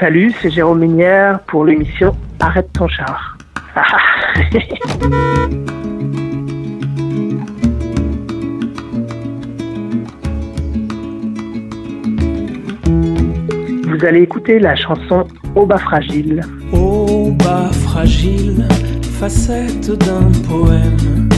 Salut, c'est Jérôme Minière pour l'émission Arrête ton char. Vous allez écouter la chanson Au bas fragile. Au bas fragile, facette d'un poème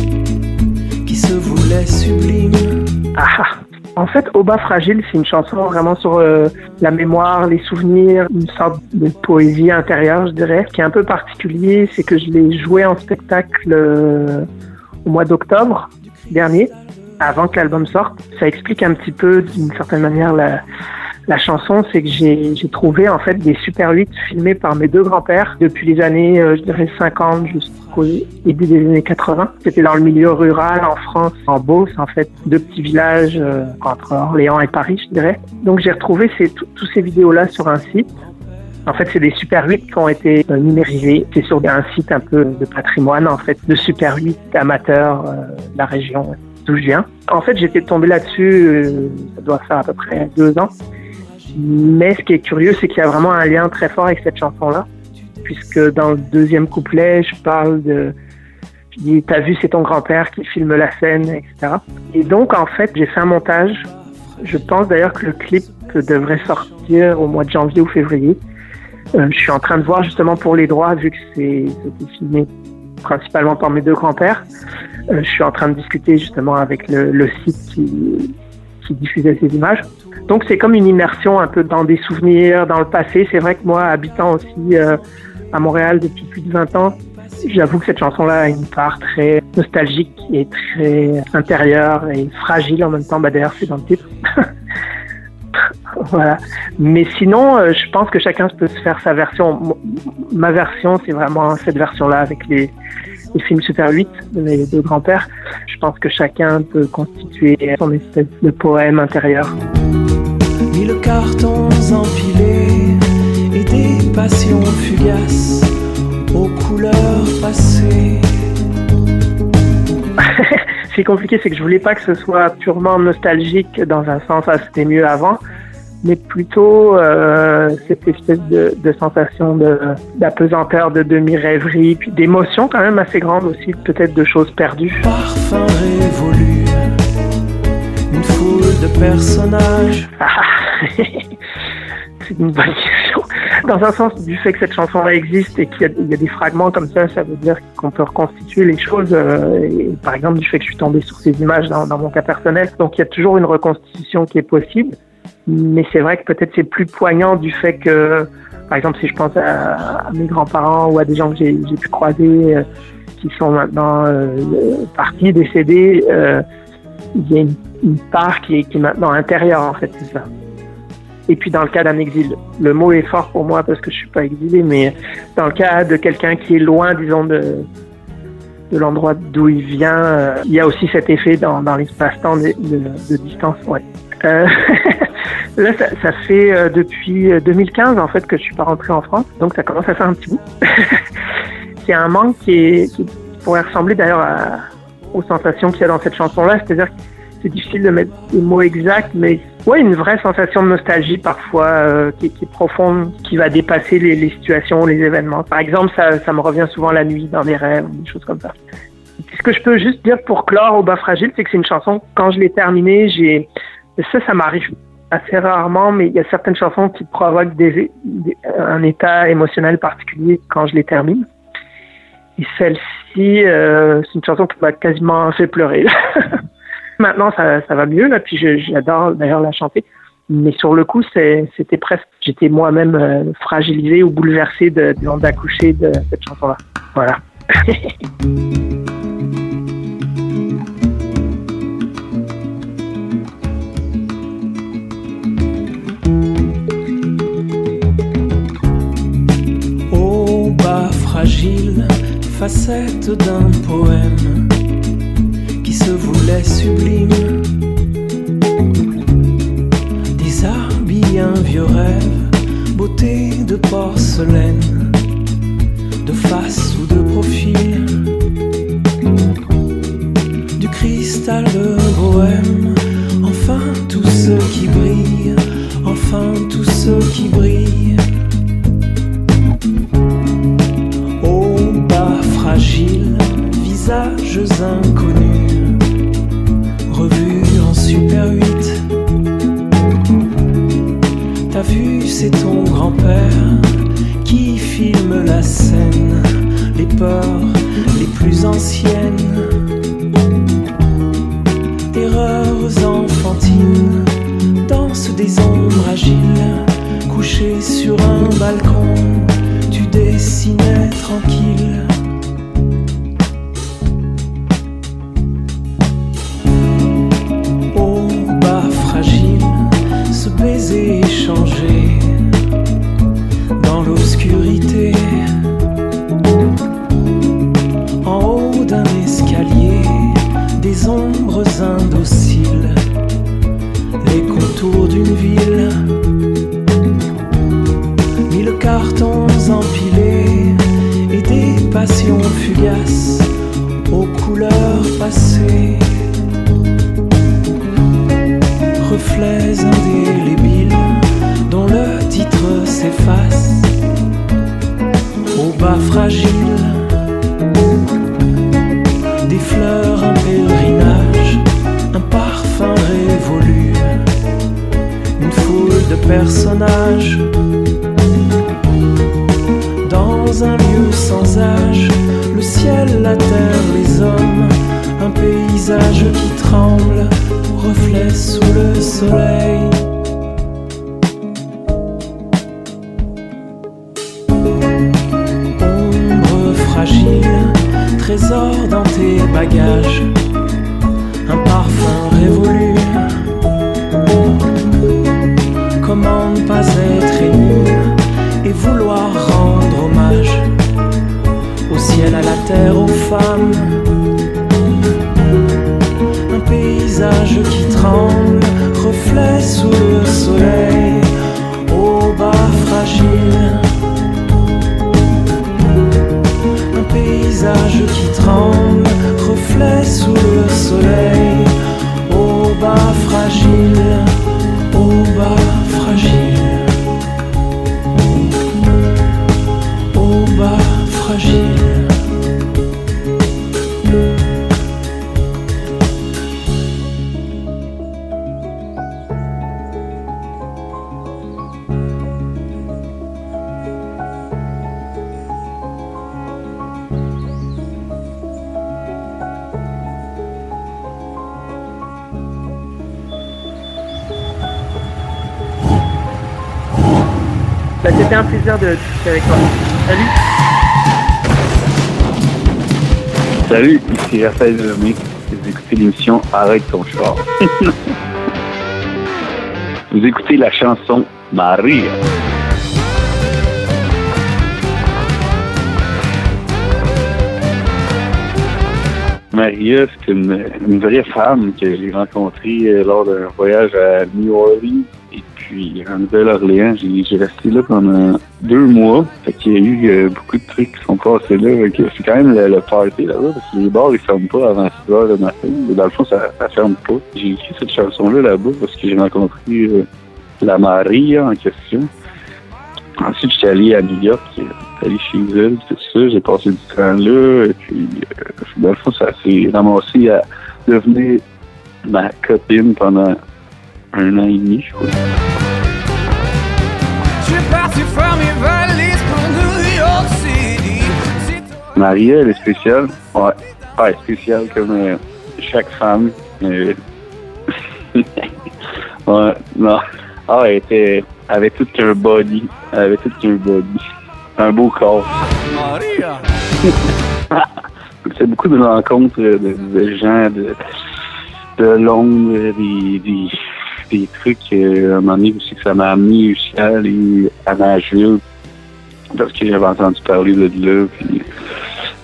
qui se voulait sublime. Ah, ah. En fait, Au bas fragile, c'est une chanson vraiment sur euh, la mémoire, les souvenirs, une sorte de poésie intérieure, je dirais. Ce qui est un peu particulier, c'est que je l'ai joué en spectacle euh, au mois d'octobre dernier, avant que l'album sorte. Ça explique un petit peu, d'une certaine manière, la, la chanson, c'est que j'ai trouvé en fait des Super 8 filmés par mes deux grands-pères depuis les années, euh, je dirais 50 jusqu'au début des années 80. C'était dans le milieu rural en France, en Beauce en fait, deux petits villages euh, entre Orléans et Paris, je dirais. Donc j'ai retrouvé tous ces vidéos-là sur un site. En fait, c'est des Super 8 qui ont été euh, numérisés. C'est sur un site un peu de patrimoine, en fait, de Super 8 amateurs de la région d'où je viens. En fait, j'étais tombé là-dessus, ça doit faire à peu près deux ans. Mais ce qui est curieux, c'est qu'il y a vraiment un lien très fort avec cette chanson-là, puisque dans le deuxième couplet, je parle de, je dis, t'as vu, c'est ton grand-père qui filme la scène, etc. Et donc, en fait, j'ai fait un montage. Je pense d'ailleurs que le clip devrait sortir au mois de janvier ou février. Euh, je suis en train de voir justement pour les droits, vu que c'est filmé principalement par mes deux grands-pères. Euh, je suis en train de discuter justement avec le, le site qui, qui diffusait ces images. Donc c'est comme une immersion un peu dans des souvenirs, dans le passé. C'est vrai que moi, habitant aussi euh, à Montréal depuis plus de 20 ans, j'avoue que cette chanson-là a une part très nostalgique et très intérieure et fragile en même temps. Bah, D'ailleurs, c'est dans le titre. voilà. Mais sinon, euh, je pense que chacun peut se faire sa version. Ma version, c'est vraiment cette version-là avec les, les films Super 8 de mes deux grands-pères. Je pense que chacun peut constituer son espèce de poème intérieur. Cartons empilés et des passions fugaces aux couleurs passées. Ce qui est compliqué, c'est que je voulais pas que ce soit purement nostalgique dans un sens, ah, c'était mieux avant mais plutôt euh, cette espèce de, de sensation d'apesanteur, de, demi-rêverie, puis d'émotion quand même assez grande aussi, peut-être de choses perdues. Parfum révolu, une foule de personnages. C'est une bonne question. Dans un sens, du fait que cette chanson-là existe et qu'il y, a des fragments comme ça, ça veut dire qu'on peut reconstituer les choses. Euh, par exemple, du fait que je suis tombé sur ces images dans, mon cas personnel. Donc, il y a toujours une reconstitution qui est possible. Mais c'est vrai que peut-être c'est plus poignant du fait que, par exemple, si je pense à, mes grands-parents ou à des gens que j'ai pu croiser euh, qui sont maintenant euh, partis, décédés, il y a une, part qui est, qui est maintenant intérieure, en fait, c'est ça. Et puis dans le cas d'un exil, le mot est fort pour moi parce que je suis pas exilé, mais dans le cas de quelqu'un qui est loin, disons, de, l'endroit d'où il vient, euh, il y a aussi cet effet dans, l'espace-temps de, distance. Ouais. Euh, Là, ça, fait euh, depuis 2015 euh, en fait que je suis pas rentré en France, donc ça commence à faire un petit bout. c'est un manque qui, qui pourrait ressembler d'ailleurs aux sensations qu'il y a dans cette chanson-là, c'est-à-dire que c'est difficile de mettre des mots exacts, mais ouais, une vraie sensation de nostalgie parfois euh, qui, qui, est profonde, qui va dépasser les, les, situations, les événements. Par exemple, ça, ça me revient souvent la nuit dans des rêves, des choses comme ça. Ce que je peux juste dire pour clore au bas fragile, c'est que c'est une chanson. Quand je l'ai terminée, j'ai ça, ça m'arrive assez rarement, mais il y a certaines chansons qui provoquent des, un état émotionnel particulier quand je les termine. Et celle-ci, euh, c'est une chanson qui m'a quasiment fait pleurer. Maintenant, ça, va mieux, là, puis j'adore d'ailleurs la chanter. Mais sur le coup, c'était presque, j'étais moi-même euh, fragilisé ou bouleversé d'accoucher de, de cette chanson-là. Voilà. fragile facette d'un poème voulait sublime. Déshabille un vieux rêve, beauté de porcelaine, de face ou de profil. Du cristal de bohème, enfin tout ce qui brille, enfin tout ce qui brille. Aux couleurs passées. Reflets indélébiles dont le titre s'efface au bas fragile. Des fleurs, un pèlerinage, un parfum révolu, une foule de personnages. Ciel, la terre, les hommes, un paysage qui tremble, reflet sous le soleil. Bah, C'était un plaisir de discuter avec toi. Salut Salut, ici Raphaël Lemay. Vous écoutez l'émission Arrête ton char. Vous écoutez la chanson Maria. Maria, c'est une, vraie femme que j'ai rencontrée euh, lors d'un voyage à New Orleans. Puis, en Nouvelle-Orléans, j'ai resté là pendant deux mois. Fait qu'il y a eu euh, beaucoup de trucs qui sont passés là. C'est quand même le, le party là-bas, parce que les bars, ils ferment pas avant 6 heures le matin. Dans le fond, ça, ça ferme pas. J'ai écrit cette chanson-là là-bas parce que j'ai rencontré euh, la Maria en question. Ensuite, j'étais allé à New York, j'étais allé chez elle, tout ça. J'ai passé du temps là. Et puis, euh, dans le fond, ça s'est ramassé à devenir ma copine pendant un an et demi, je crois. Maria, elle est spéciale. Ouais. Elle est spéciale comme euh, chaque femme. Euh, ouais, non. Ah, elle était. Elle avait tout qu'un body. Elle avait tout qu'un body. Un beau corps. Maria. C'est beaucoup de rencontres de, de gens de, de Londres, des, des, des trucs. à un moment donné aussi que ça m'a amené aussi à aller à Nashville. Parce que j'avais entendu parler de là. Puis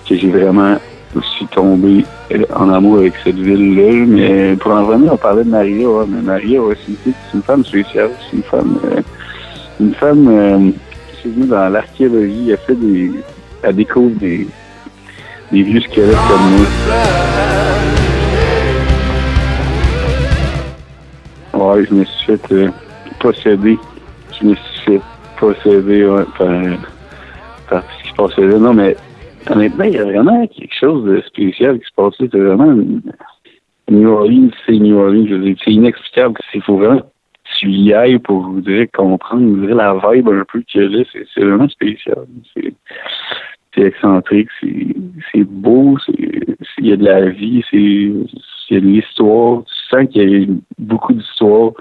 que j'ai vraiment aussi tombé euh, en amour avec cette ville-là. Mais pour en revenir, on parlait de Maria. Mais Maria, ouais, c'est une, femme spéciale. C'est une femme. euh, une femme euh, qui est venue dans l'archéologie. Elle fait des. Elle découvre des, des vieux squelettes comme moi. Ouais, je me suis fait euh, posséder. Je me suis fait posséder ouais, par, par ce qui se passait là. Non, mais honnêtement, il y a vraiment quelque chose de spécial qui se passait. C'est vraiment une- New Orleans, c'est New Orleans. C'est inexplicable. Il faut vraiment tu y ailles pour vous dire comprendre, vous dire la vibe un peu qu'il y a là, c'est vraiment spécial. C'est excentrique, c'est beau, il y a de la vie, c'est il y a de l'histoire. Tu sens qu'il y a beaucoup d'histoire.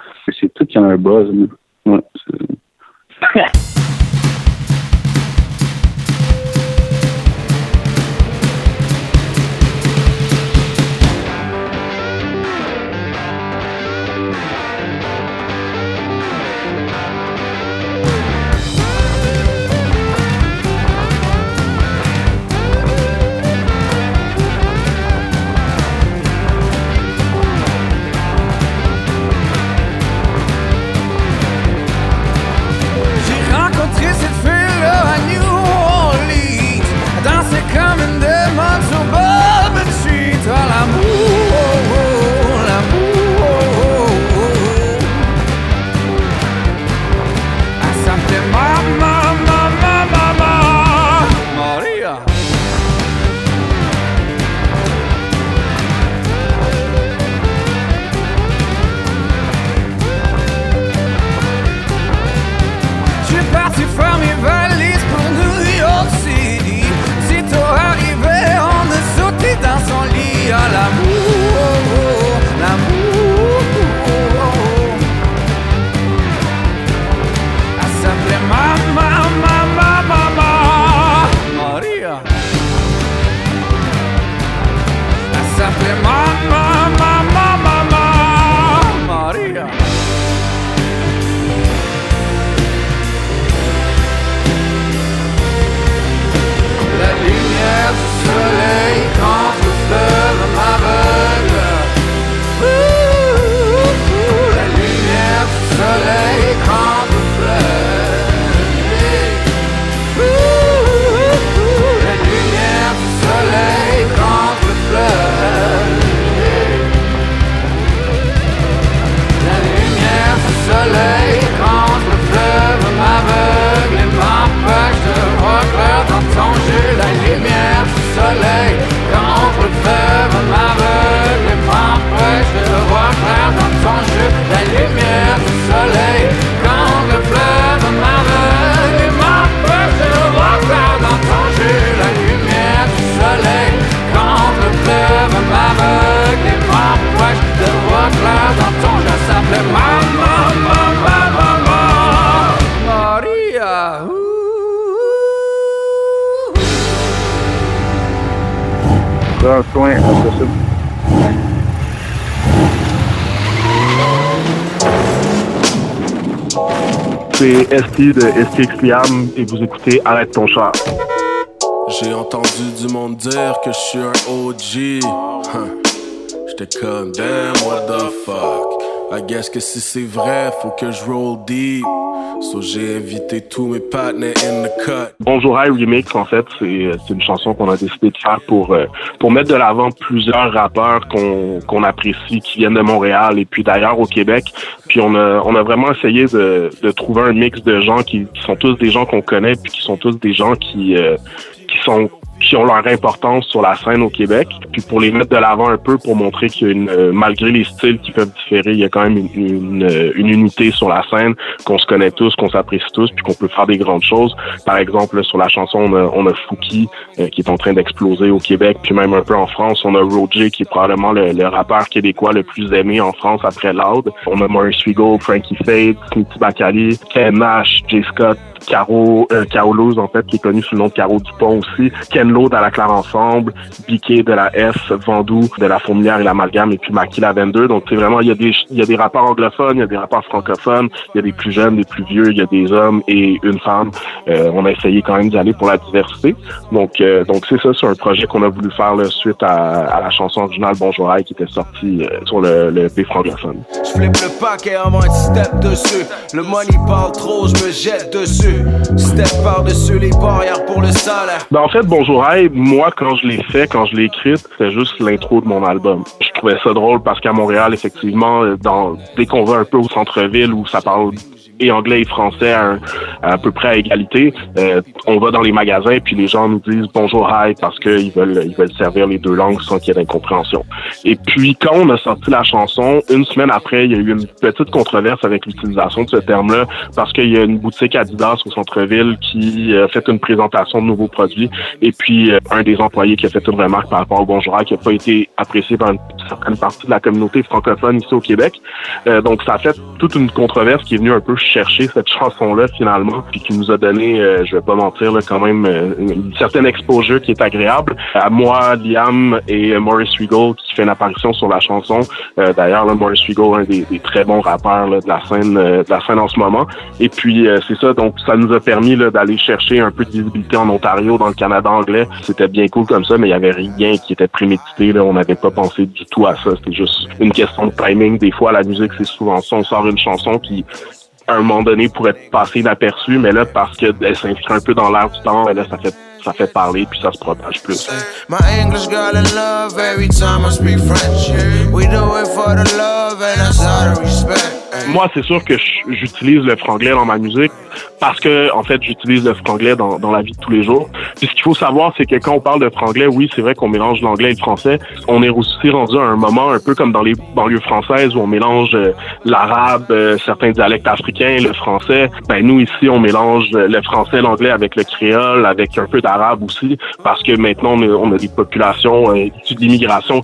C'est tout qui a un buzz. Ouais, Open fair. C'est ST de STX Liam et vous écoutez Arrête ton char. J'ai entendu du monde dire que je suis un OG. J'étais comme damn, what the fuck. Bonjour I Remix, en fait, c'est une chanson qu'on a décidé de faire pour euh, pour mettre de l'avant plusieurs rappeurs qu'on qu'on apprécie, qui viennent de Montréal et puis d'ailleurs au Québec. Puis on a on a vraiment essayé de, de trouver un mix de gens qui, sont tous des gens qu'on connaît puis qui sont tous des gens qui euh, qui sont qui ont leur importance sur la scène au Québec, puis pour les mettre de l'avant un peu pour montrer qu'il y a une, euh, malgré les styles qui peuvent différer, il y a quand même une, une, euh, une unité sur la scène, qu'on se connaît tous, qu'on s'apprécie tous, puis qu'on peut faire des grandes choses. Par exemple, sur la chanson, on a, on a Fouki euh, qui est en train d'exploser au Québec, puis même un peu en France, on a Roger qui est probablement le, le rappeur québécois le plus aimé en France après Loud. On a Maurice Figo, Frankie Fade, Smithy Bakali, Ken Nash, Jay Scott, Caro, euh, en fait, qui est connu sous le nom de Caro Dupont aussi, Ken Load à la Claire Ensemble, Biquet de la S, Vandou de la Fourmilière et l'Amalgame, et puis Maki la 22. Donc, c'est vraiment, il y a des, il y a des rapports anglophones, il y a des rapports francophones, il y a des plus jeunes, des plus vieux, il y a des hommes et une femme. Euh, on a essayé quand même d'y aller pour la diversité. Donc, euh, donc c'est ça, c'est un projet qu'on a voulu faire là, suite à, à, la chanson originale Bonjour qui était sortie euh, sur le, le P francophone. Je flippe le step dessus. Le money parle trop, je me jette dessus. Ben, en fait, Bonjour Hey, moi, quand je l'ai fait, quand je l'ai écrite, c'était juste l'intro de mon album. Je trouvais ça drôle parce qu'à Montréal, effectivement, dans, dès qu'on va un peu au centre-ville où ça parle et anglais et français à, peu près à égalité. Euh, on va dans les magasins puis les gens nous disent bonjour hi parce qu'ils veulent ils veulent servir les deux langues sans qu'il y ait d'incompréhension. Et puis quand on a sorti la chanson, une semaine après, il y a eu une petite controverse avec l'utilisation de ce terme-là parce qu'il y a une boutique Adidas au centre-ville qui a fait une présentation de nouveaux produits et puis euh, un des employés qui a fait une remarque par rapport au bonjour hi qui n'a pas été apprécié par une certaine partie de la communauté francophone ici au Québec. Euh, donc ça a fait toute une controverse qui est venue un peu chercher cette chanson-là finalement, puis qui nous a donné, euh, je vais pas mentir, là, quand même euh, une certaine exposure qui est agréable. À moi, Liam et Maurice Regal qui fait une apparition sur la chanson. Euh, d'ailleurs, Maurice Regal, un des, très bons rappeurs de la scène, de la scène en ce moment. Et puis c'est ça, donc ça nous a permis d'aller chercher un peu de visibilité en Ontario, dans le Canada anglais. C'était bien cool comme ça, mais il y avait rien qui était prémédité. Là. On n'avait pas pensé du tout à ça. C'était juste une question de timing. Des fois, la musique, c'est souvent ça. On sort une chanson qui à un moment donné pourrait passer inaperçu, mais là, parce qu'elle s'inscrit un peu dans l'air du temps, là, ça fait ça fait parler puis ça se propage plus. My English girl in love every time I speak French. Moi, c'est sûr que j'utilise le franglais dans ma musique parce que, en fait, j'utilise le franglais dans, dans la vie de tous les jours. Puis ce qu'il faut savoir, c'est que quand on parle de franglais, oui, c'est vrai qu'on mélange l'anglais et le français. On est aussi rendu à un moment un peu comme dans les banlieues françaises où on mélange euh, l'arabe, euh, certains dialectes africains, le français. Ben nous ici, on mélange le français, l'anglais avec le créole, avec un peu d'arabe aussi, parce que maintenant on a, des populations euh,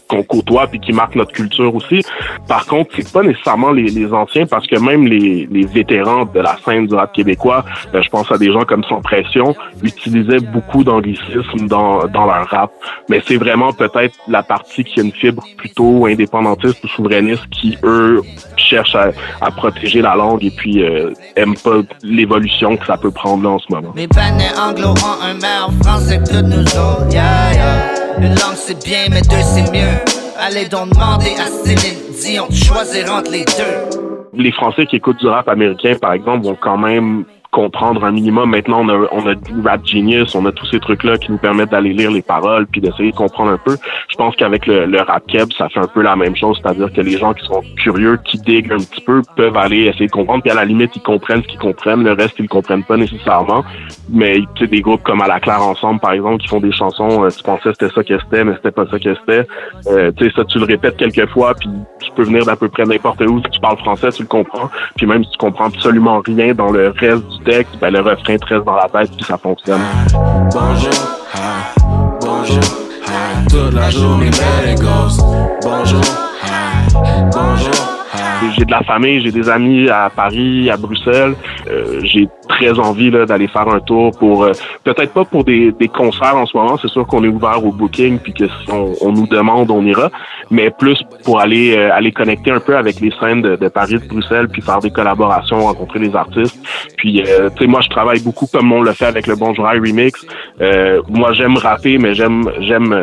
qu'on côtoie puis qui marquent notre culture aussi. Par contre, c'est pas nécessairement les, les anciens, parce que même les, vétérans de la scène du rap québécois euh, je pense à des gens comme Sans Pression, utilisaient beaucoup d'anglicisme dans, leur rap. Mais c'est vraiment peut-être la partie qui a une fibre plutôt indépendantiste ou souverainiste qui, eux, cherchent à, protéger la langue et puis euh, aiment pas l'évolution que ça peut prendre en ce moment. Une langue c'est bien, mais deux c'est mieux. Allez donc demander à Céline de choisir entre les deux. Les Français qui écoutent du rap américain, par exemple, vont quand même comprendre un minimum. Maintenant, on a, on a du Rap Genius, on a tous ces trucs-là qui nous permettent d'aller lire les paroles puis d'essayer de comprendre un peu. Je pense qu'avec le, le rap keb, ça fait un peu la même chose, c'est-à-dire que les gens qui sont curieux, qui diguent un petit peu, peuvent aller essayer de comprendre, puis à la limite, ils comprennent ce qu'ils comprennent, le reste, ils le comprennent pas nécessairement. Mais tu sais, des groupes comme À la Claire Ensemble, par exemple, qui font des chansons, euh, tu pensais c'était ça que c'était, mais c'était pas ça que c'était. Euh, tu sais, ça, tu le répètes quelques fois, puis tu peux venir d'à peu près n'importe où. Si tu parles français, tu le comprends. Puis même si tu comprends absolument rien dans le reste du texte, ben, le refrain te reste dans la tête puis ça fonctionne. Bonjour, hi, bonjour, hi. Toute la journée, mais Bonjour, hi, bonjour. J'ai de la famille, j'ai des amis à Paris, à Bruxelles. Euh, j'ai très envie d'aller faire un tour pour euh, peut-être pas pour des, des, concerts en ce moment. C'est sûr qu'on est ouvert au booking puis que si on, nous demande, on ira. Mais plus pour aller euh, aller connecter un peu avec les scènes de, de, Paris, de Bruxelles, puis faire des collaborations, rencontrer des artistes. Puis tu sais, moi je travaille beaucoup comme on le fait avec le Bonjour Remix. moi j'aime rapper, mais j'aime j'aime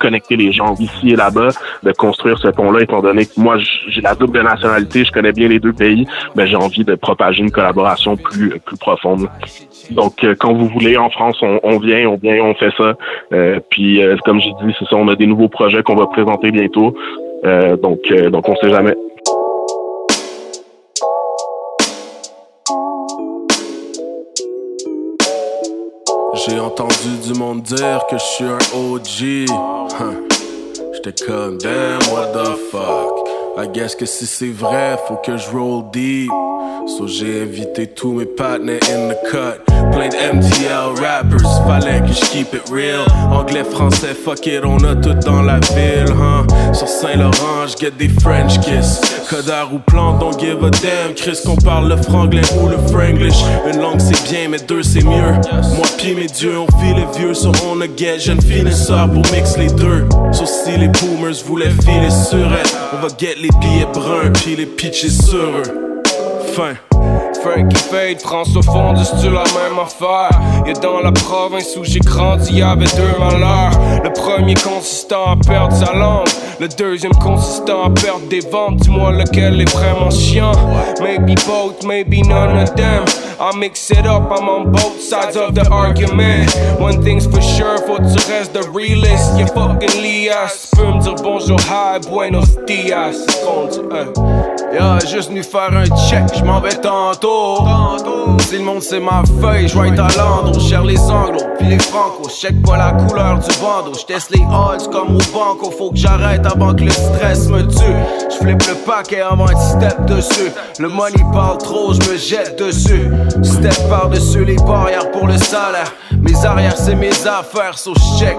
connecter les gens ici et là-bas, de construire ce pont-là, étant donné que moi j'ai la double nationalité, je connais bien les deux pays, mais j'ai envie de propager une collaboration plus plus profonde. Donc, euh, quand vous voulez, en France, on, vient, on vient, on fait ça. Euh, puis, euh, comme j'ai dit, c'est ça, on a des nouveaux projets qu'on va présenter bientôt. donc, donc, on sait jamais. J'ai entendu du monde dire que je suis un OG. J'étais comme, damn, what the fuck. I guess que si c'est vrai, faut que je roll deep. So j'ai invité tous mes partners in the cut. Plein de MTL rappers, fallait que je keep it real. Anglais, français, fuck it, on a tout dans la ville, huh? Sur Saint-Laurent, get des French kiss. Codard ou plan, don't give a damn. Chris, qu'on parle le franglais ou le franglish. Une langue c'est bien, mais deux c'est mieux. Moi pis mes dieux, on file les vieux, so on a get jeune finisseur pour mix les deux. So si les boomers voulaient filer sur elle, on va get les billets bruns puis les pitcher sur eux. Fin. Fake qui fade, France au fond c'est la même affaire. Et dans la province où j'ai grandi, y deux malheurs. Le premier consistant à perdre sa langue, le deuxième consistant à perdre des ventes. Dis-moi lequel est vraiment chiant. Maybe both, maybe none of them. I mix it up, I'm on both sides of the argument. One thing's for sure, faut que tu restes the realist. You fucking lias. Peux me dire bonjour, hi, buenos dias. Y'a juste venu faire un check, j'm'en vais tantôt. Si le monde c'est ma feuille, être à Londres. On les anglos, puis les francos. Check pas la couleur du bandeau. J'teste les odds comme au banco. Faut que j'arrête avant que le stress me tue. J'flippe le paquet avant de step dessus. Le money parle trop, j'me jette dessus. Step par-dessus les barrières pour le salaire. Mes arrières c'est mes affaires, so check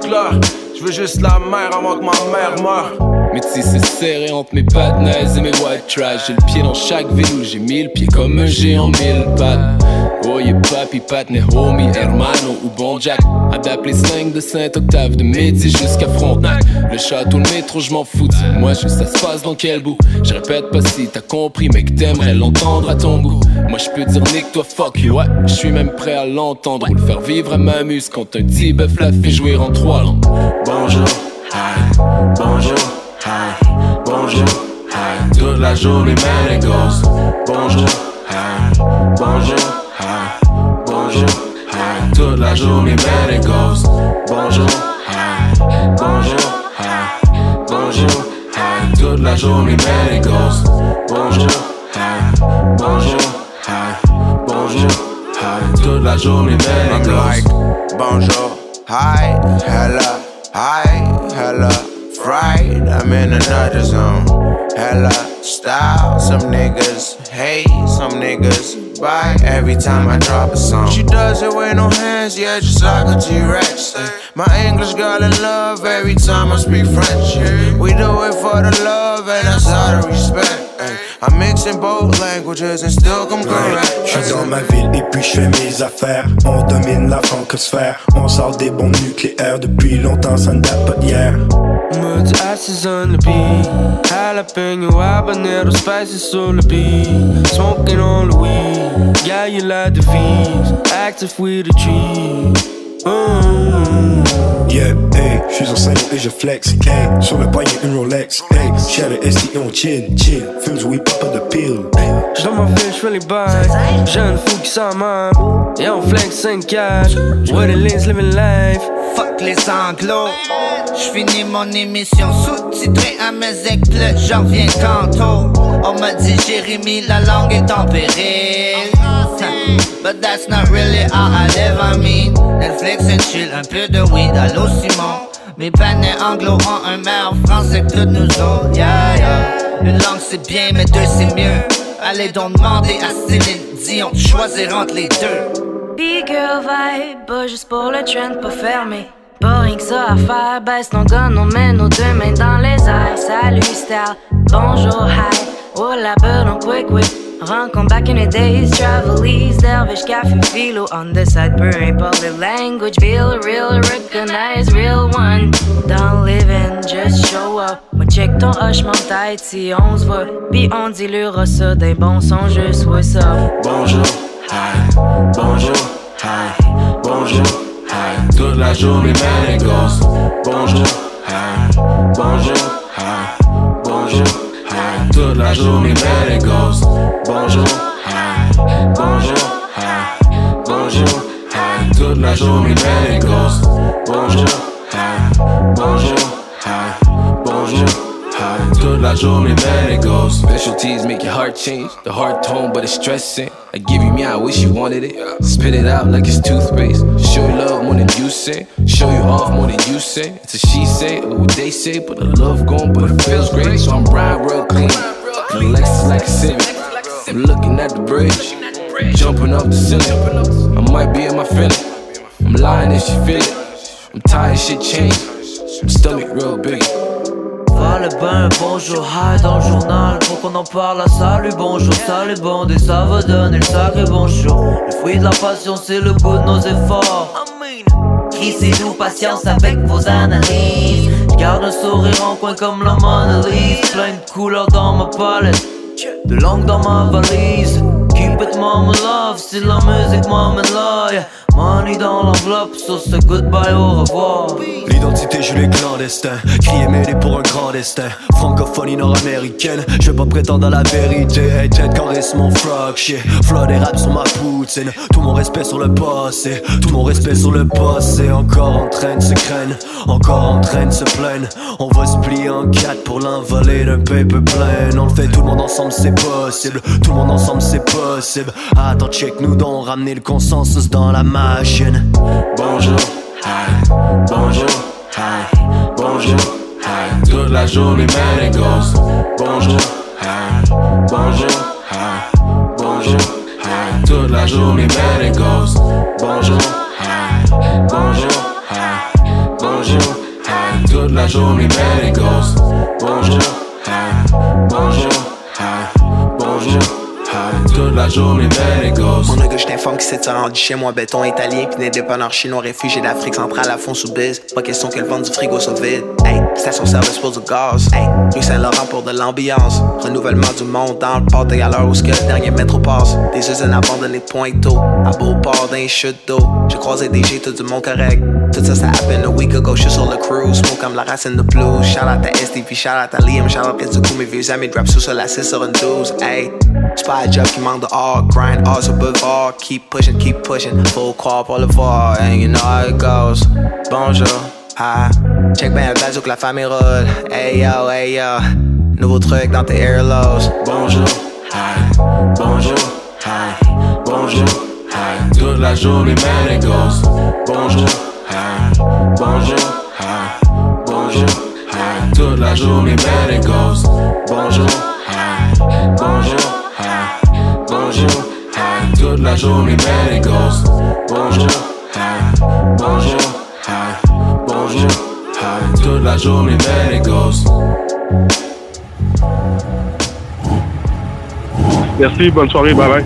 là. J'veux juste la mer avant que ma mère meure. Mais si c'est serré entre mes naze et mes white trash J'ai le pied dans chaque ville où j'ai mille pieds comme un géant mille pattes Y'a papi, patne, homie, hermano ou bon jack Adapte les slang de Saint-Octave de midi jusqu'à Frontenac. Le château, le métro, je m'en fous. Moi je ça se passe dans quel bout? Je répète pas si t'as compris mais que t'aimerais l'entendre à ton goût. Moi je peux dire nique toi fuck you. Ouais Je suis même prêt à l'entendre ou le faire vivre à ma muse Quand un petit bœuf la fait jouer en trois langues. Bonjour, hi, bonjour hi, bonjour, hi, toute la journée, man, it goes. Bonjour, hi, bonjour, bonjour, hi, toute la journée, man, it goes. Bonjour, hi, bonjour, hi, bonjour, hi, toute la journée, man, it goes. Bonjour, hi, bonjour, hi, bonjour, hi, toute la journée, man, it goes. bonjour, hi, hello, hi, hello. fried, I'm in another zone. Hella style, some niggas hate, some niggas buy every time I drop a song. She does it with no hands, yeah, just like a T-Rex. My English girl in love every time I speak French. We do it for the love and that's out of respect. I'm mixing both languages and still come correct. Je suis dans ma ville et puis je fais mes affaires. On domine la francosphère. On sort des bombes nucléaires depuis longtemps, ça ne date pas d'hier. Multi-asses on the beat. Jalapeno, habanero, spices sur le beat. Smoking on the weed. Yeah, you like the V's. Active with the tree. Yeah, hey, je suis en scène et je flex. Hey, sur le poignet une Rolex. Hey, j'ai le ST on chill, chill. Fumes oui, pas de pill. J'suis dans ma ville, j'fais les bails. Jeune fou qui s'en. Et on flex 5 4 What it is, living life? Fuck les anglos. J'finis mon émission sous-titrée à mes éclats. J'en reviens tantôt. On m'a dit Jérémy, la langue est en péril. But that's not really how I live, I mean. Netflix and chill, un peu de weed, allô Simon. Mes panais anglo ont un meilleur français que nous autres, yeah, yeah. Une langue c'est bien, mais deux c'est mieux. Allez donc demander à Céline Dion de choisir entre les deux. Big girl vibe, juste pour le trend, pas fermé. Pas rien que ça à faire, baisse ton gun, on met nos deux mains dans les airs. Salut star, bonjour, hi, oh la belle on quick quick. Rencontre back in the days, travel ease, dervish, café, philo on the side, peu importe the language, feel real, recognize real one. Don't live in, just show up. Moi check ton hochement tête si on se voit, pis on dilura ça d'un bon son, je souhaite ça. Bonjour, hi, bonjour, hi, bonjour, hi, toute la journée, man. Bonjour, hi, bonjour, hi, bonjour toute la journée, man, it goes. Bonjour, hi, bonjour, hi, bonjour, hi. Toute la journée, man, it goes. La man, it goes. Specialties make your heart change. The heart tone, but it's stressing. I give you me, I wish you wanted it. Spit it out like it's toothpaste. Show you love more than you say. Show you off more than you say. It's a she say or what they say, but the love gone, but it feels great. So I'm riding real clean. The Lexus like a civic. I'm looking at the bridge, jumping up the ceiling. I might be in my feeling. I'm lying if she feel it. I'm tired, shit changed. My stomach real big. Le bain, bonjour, hi dans le journal. Faut qu'on en parle, salut, bonjour, salut, bon Et ça va donner le sacré bonjour. Le fruit de la passion, c'est le goût de nos efforts. Crissez-nous patience avec vos analyses. Garde un sourire en coin comme la Mona Lisa. Plein de couleurs dans ma palette De langue dans ma valise Keep it mama si la musique m'emmène là, yeah. Money dans l'enveloppe, sur ce goodbye, au revoir. L'identité, je les clandestin. Crier mêlé pour un grand destin? Francophonie nord-américaine, je vais pas prétendre à la vérité. Hey, tête caresse mon frog, shit? Flow des raps sur ma poutine. Tout mon respect sur le passé. Tout mon respect sur le passé. Encore en train de se craindre. Encore en train de se plaindre. On va se plier en quatre pour l'envoler d'un paper plein. On le fait tout le monde ensemble, c'est possible. Tout le monde ensemble, c'est possible. Attends, check nous donc, ramener le consensus dans la machine. Bonjour, hi, bonjour, hi, bonjour, hi. Toute la journée, man, it. Bonjour, hi, bonjour, hi, bonjour, hi. Toute la journée, man. Bonjour, bonjour, hi. Toute la journée. Bonjour, hi, bonjour. Toute la journée. Mon nigga, je t'informe que c'est rendu chez moi, béton italien, puis dépanneur chinois, réfugié d'Afrique centrale à fond sous biz. Pas question que le ventre du frigo soit vide. Hey, station service pour du gaz. Hey, rue Saint-Laurent pour de l'ambiance. Renouvellement du monde dans le port et à l'heure où ce que le dernier métro passe. Des usines abandonnées de Pointeau, à Beauport d'un chute d'eau. J'ai croisé des G, tout du monde correct. Tout ça, ça happened a week ago, je suis sur le cruise. Smoke comme la racine de blues. Shout out à STV, shout out à Liam, shout out à du coup mes vieux amis, drop sous sur la 6 sur une 12. Hey, c'est pas un job qui manque de hard grind, hard sur boulevard. Keep pushing, keep pushing, full le voir. And you know how it goes. Bonjour, hi. Check bazou que la famille roule. Hey yo, hey yo. Nouveau truc dans tes airlows. Bonjour, hi, bonjour, hi, bonjour, hi. Toute la journée, man, it goes. Bonjour, hi, bonjour, hi, bonjour, hi. Toute la journée, man, it goes. Bonjour, hi, bonjour. Toute la journée, man, it goes. Bonjour, hi, bonjour, hi, bonjour, hi. Toute la journée, man, it goes. Merci, bonne soirée, bye bye.